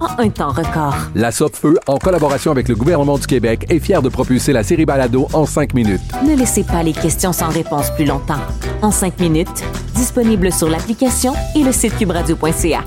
en un temps record. La Feu, en collaboration avec le gouvernement du Québec, est fière de propulser la série Balado en cinq minutes. Ne laissez pas les questions sans réponse plus longtemps. En cinq minutes, disponible sur l'application et le site cubradio.ca.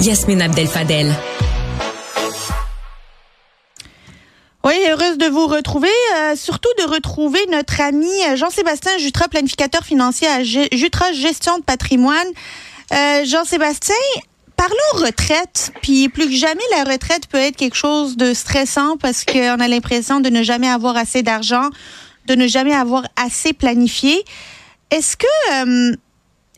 Yasmine Abdel-Fadel. Oui, heureuse de vous retrouver, euh, surtout de retrouver notre ami euh, Jean-Sébastien Jutra, planificateur financier à Jutra Gestion de patrimoine. Euh, Jean-Sébastien, parlons retraite. Puis plus que jamais, la retraite peut être quelque chose de stressant parce qu'on a l'impression de ne jamais avoir assez d'argent, de ne jamais avoir assez planifié. Est-ce que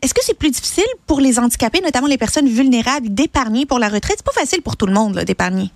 est-ce que c'est plus difficile pour les handicapés, notamment les personnes vulnérables, d'épargner pour la retraite? C'est pas facile pour tout le monde d'épargner.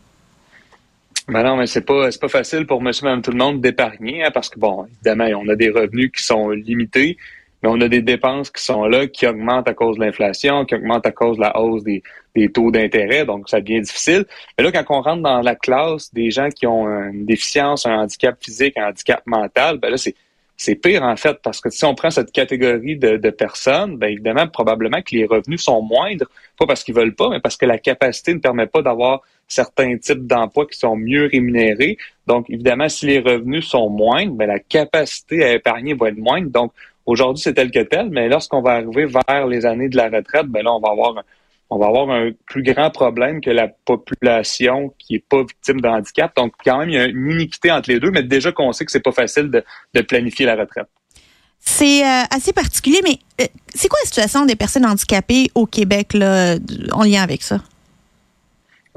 Ben non, mais c'est pas pas facile pour monsieur, madame, tout le monde d'épargner, hein, parce que bon, évidemment, on a des revenus qui sont limités, mais on a des dépenses qui sont là, qui augmentent à cause de l'inflation, qui augmentent à cause de la hausse des, des taux d'intérêt, donc ça devient difficile. Mais là, quand on rentre dans la classe des gens qui ont une déficience, un handicap physique, un handicap mental, ben là, c'est c'est pire en fait, parce que si on prend cette catégorie de, de personnes, bien évidemment, probablement que les revenus sont moindres, pas parce qu'ils veulent pas, mais parce que la capacité ne permet pas d'avoir certains types d'emplois qui sont mieux rémunérés. Donc, évidemment, si les revenus sont moindres, bien, la capacité à épargner va être moindre. Donc, aujourd'hui, c'est tel que tel, mais lorsqu'on va arriver vers les années de la retraite, bien là, on va avoir on va avoir un plus grand problème que la population qui est pas victime de handicap. Donc, quand même, il y a une iniquité entre les deux, mais déjà qu'on sait que c'est pas facile de, planifier la retraite. C'est euh, assez particulier, mais euh, c'est quoi la situation des personnes handicapées au Québec là, en lien avec ça?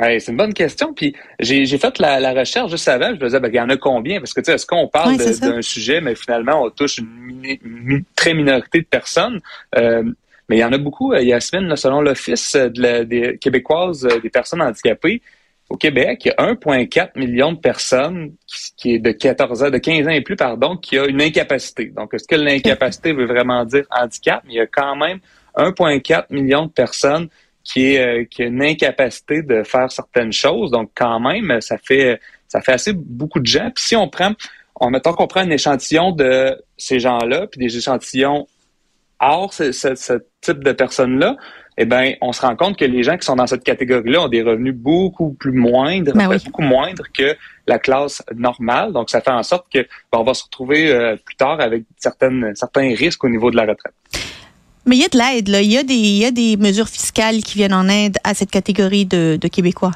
Ouais, c'est une bonne question. Puis j'ai fait la, recherche juste avant. Je me disais, ben, il y en a combien? Parce que tu sais, est-ce qu'on parle d'un sujet, mais finalement, on touche une, très minorité de personnes. Euh, mais il y en a beaucoup, euh, Yasmine, selon l'Office des Québécoises euh, des personnes handicapées, au Québec, il y a 1,4 million de personnes qui, est de 14 ans, de 15 ans et plus, pardon, qui a une incapacité. Donc, est-ce que l'incapacité veut vraiment dire handicap? il y a quand même 1,4 million de personnes qui, est, euh, qui a une incapacité de faire certaines choses. Donc, quand même, ça fait, ça fait assez beaucoup de gens. Puis si on prend, en mettant qu'on prend un échantillon de ces gens-là, puis des échantillons hors ce, ce, type de personnes-là, eh ben, on se rend compte que les gens qui sont dans cette catégorie-là ont des revenus beaucoup plus moindres, ben beaucoup moindres que la classe normale. Donc, ça fait en sorte que ben, on va se retrouver euh, plus tard avec certaines, certains risques au niveau de la retraite. Mais il y a de l'aide. Il y, a des, y a des mesures fiscales qui viennent en aide à cette catégorie de, Québécois.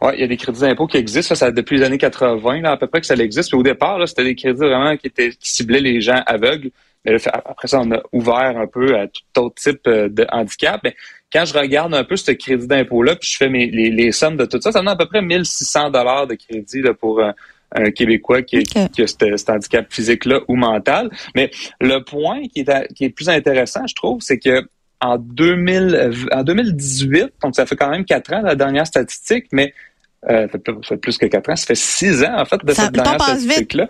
Oui, il y a des crédits d'impôt qui existent. Ça, ça depuis les années 80, là, à peu près que ça existe. au départ, c'était des crédits vraiment qui, étaient, qui ciblaient les gens aveugles. Mais après ça, on a ouvert un peu à tout autre type euh, de handicap. Mais quand je regarde un peu ce crédit d'impôt-là, puis je fais mes, les, sommes de tout ça, ça donne à peu près 1600 dollars de crédit là, pour un, Québécois qui, qui a cet, handicap physique-là ou mental. Mais le point qui est, qui est plus intéressant, je trouve, c'est que en, 2000, en 2018, donc ça fait quand même quatre ans la dernière statistique, mais euh, ça, fait, plus que quatre ans, ça fait six ans en fait de cette dernière statistique-là.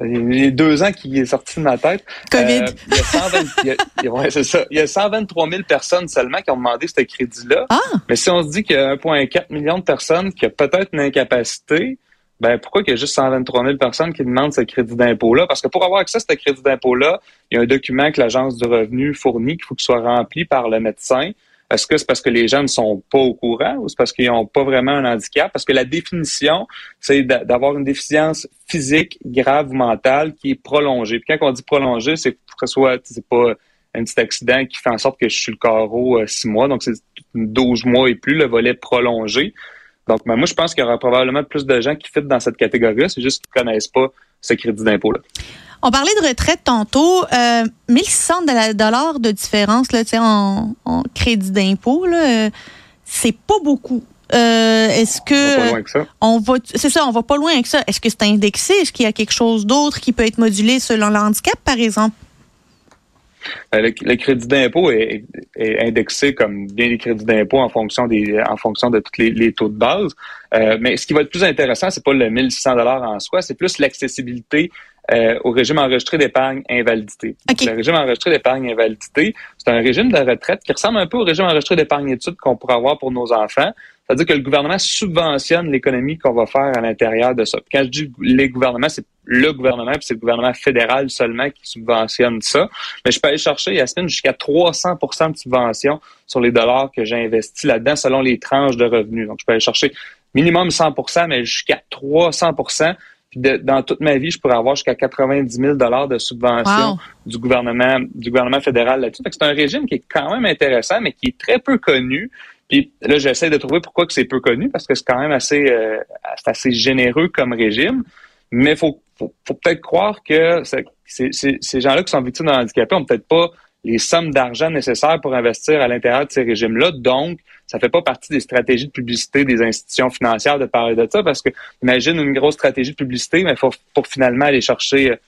Les deux ans qui est sorti de ma tête. COVID. Euh, il, y a 123 000 personnes seulement qui ont demandé ce crédit-là. Ah. Mais si on se dit qu'il y a 1,4 million de personnes qui ont peut-être une incapacité, ben pourquoi il y a juste 123 000 personnes qui demandent ce crédit d'impôt-là? Parce que pour avoir accès à ce crédit d'impôt-là, il y a un document que l'Agence du revenu fournit qu'il faut qu'il soit rempli par le médecin. Est-ce que c'est parce que les gens ne sont pas au courant ou c'est parce qu'ils n'ont pas vraiment un handicap? Parce que la définition, c'est d'avoir une déficience physique grave ou mentale qui est prolongée. Puis quand on dit prolongée, c'est que ce soit, c'est pas un petit accident qui fait en sorte que je suis le carreau euh, six mois, donc c'est 12 mois et plus, le volet prolongé. Donc, ben, moi, je pense qu'il y aura probablement plus de gens qui fit dans cette catégorie-là. C'est juste qu'ils ne connaissent pas ce crédit d'impôt-là. On parlait de retraite tantôt. Euh, 1600 dollars de différence là, en, en crédit d'impôt, euh, c'est pas beaucoup. Euh, est-ce que on va pas loin que ça. On va, c'est ça, on va pas loin avec ça. Est-ce que c'est indexé? Est-ce qu'il y a quelque chose d'autre qui peut être modulé selon le handicap, par exemple? Le, crédit d'impôt est, indexé comme bien les crédits d'impôt en fonction des en fonction de tous les, taux de base. Euh, mais ce qui va être plus intéressant, c'est pas le 1600 dollars en soi, c'est plus l'accessibilité euh, au régime enregistré d'épargne invalidité. Le régime enregistré d'épargne invalidité, c'est un régime de retraite qui ressemble un peu au régime enregistré d'épargne études qu'on pourrait avoir pour nos enfants. C'est-à-dire que le gouvernement subventionne l'économie qu'on va faire à l'intérieur de ça. quand je dis les gouvernements, c'est le gouvernement, puis c'est le gouvernement fédéral seulement qui subventionne ça. Mais je peux aller chercher, Yasmine, jusqu'à 300% de subvention sur les dollars que j'ai investis là-dedans selon les tranches de revenus. Donc, je peux aller chercher minimum 100% mais jusqu'à 300% puis dans toute ma vie, je pourrais avoir jusqu'à 90 000 dollars de subvention du gouvernement du gouvernement fédéral là-dessus. C'est un régime qui est quand même intéressant, mais qui est très peu connu. Puis là, j'essaie de trouver pourquoi que c'est peu connu, parce que c'est quand même assez, euh, assez généreux comme régime. Mais faut, faut, peut-être croire que ces gens-là qui sont victimes d'un handicapé ont peut-être pas les sommes d'argent nécessaires pour investir à l'intérieur de ces régimes-là. Donc, ça fait pas partie des stratégies de publicité des institutions financières de parler de ça, parce que imagine une grosse stratégie de publicité, mais faut pour finalement aller chercher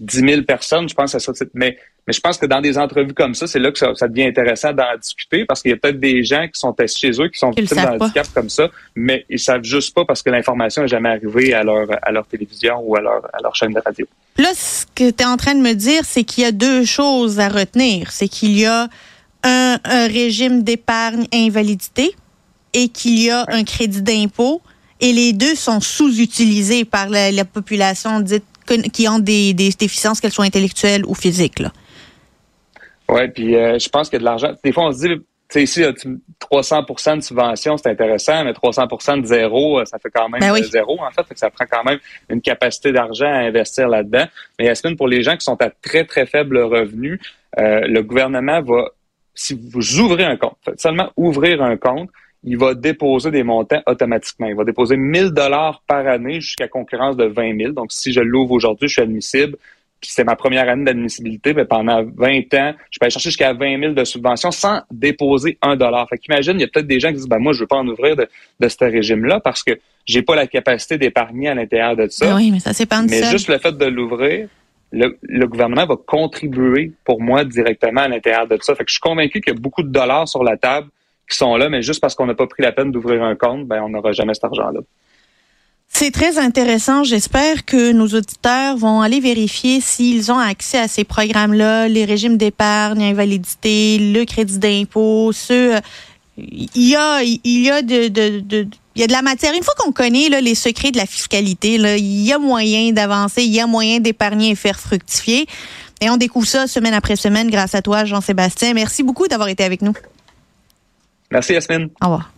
10 000 personnes, je pense à ça. Mais, mais je pense que dans des entrevues comme ça, c'est là que ça, devient intéressant d'en discuter parce qu'il y a peut-être des gens qui sont chez eux, qui sont victimes d'un handicap comme ça, mais ils savent juste pas parce que l'information n'est jamais arrivée à leur, à leur télévision ou à leur, à leur chaîne de radio. Là, ce que tu es en train de me dire, c'est qu'il y a deux choses à retenir. C'est qu'il y a un, régime d'épargne invalidité et qu'il y a un crédit d'impôt et les deux sont sous-utilisés par la, la population dite qui ont des, déficiences, qu'elles soient intellectuelles ou physiques. Oui, puis euh, je pense que de l'argent. Des fois, on se dit, tu sais, ici, 300% de subvention, c'est intéressant, mais 300% de zéro, euh, ça fait quand même ben zéro, en fait, Ça prend quand même une capacité d'argent à investir là-dedans. Mais Yasmine, pour les gens qui sont à très, très faible revenu, euh, le gouvernement va, si vous ouvrez un compte, seulement ouvrir un compte, il va déposer des montants automatiquement. Il va déposer 1000 dollars par année jusqu'à concurrence de 20 000. Donc, si je l'ouvre aujourd'hui, je suis admissible. Puis c'est ma première année d'admissibilité, mais pendant 20 ans, je peux aller chercher jusqu'à 20 000 de subventions sans déposer un dollar. Fait qu'imagine, il y a peut-être des gens qui disent, ben moi, je veux pas en ouvrir de, de ce régime-là parce que j'ai pas la capacité d'épargner à l'intérieur de ça. Ben oui, mais ça s'épargne Mais juste le fait de l'ouvrir, le, le, gouvernement va contribuer pour moi directement à l'intérieur de ça. Fait que je suis convaincu qu'il y a beaucoup de dollars sur la table qui sont là, mais juste parce qu'on n'a pas pris la peine d'ouvrir un compte, ben on n'aura jamais cet argent-là. C'est très intéressant. J'espère que nos auditeurs vont aller vérifier s'ils ont accès à ces programmes-là, les régimes d'épargne, invalidité, le crédit d'impôt. Il y a, il y a de, il y a de la matière. Une fois qu'on connaît les secrets de la fiscalité, il y a moyen d'avancer, il y a moyen d'épargner et faire fructifier. Et on découvre ça semaine après semaine grâce à toi, Jean-Sébastien. Merci beaucoup d'avoir été avec nous. Merci Yasmine. Au revoir.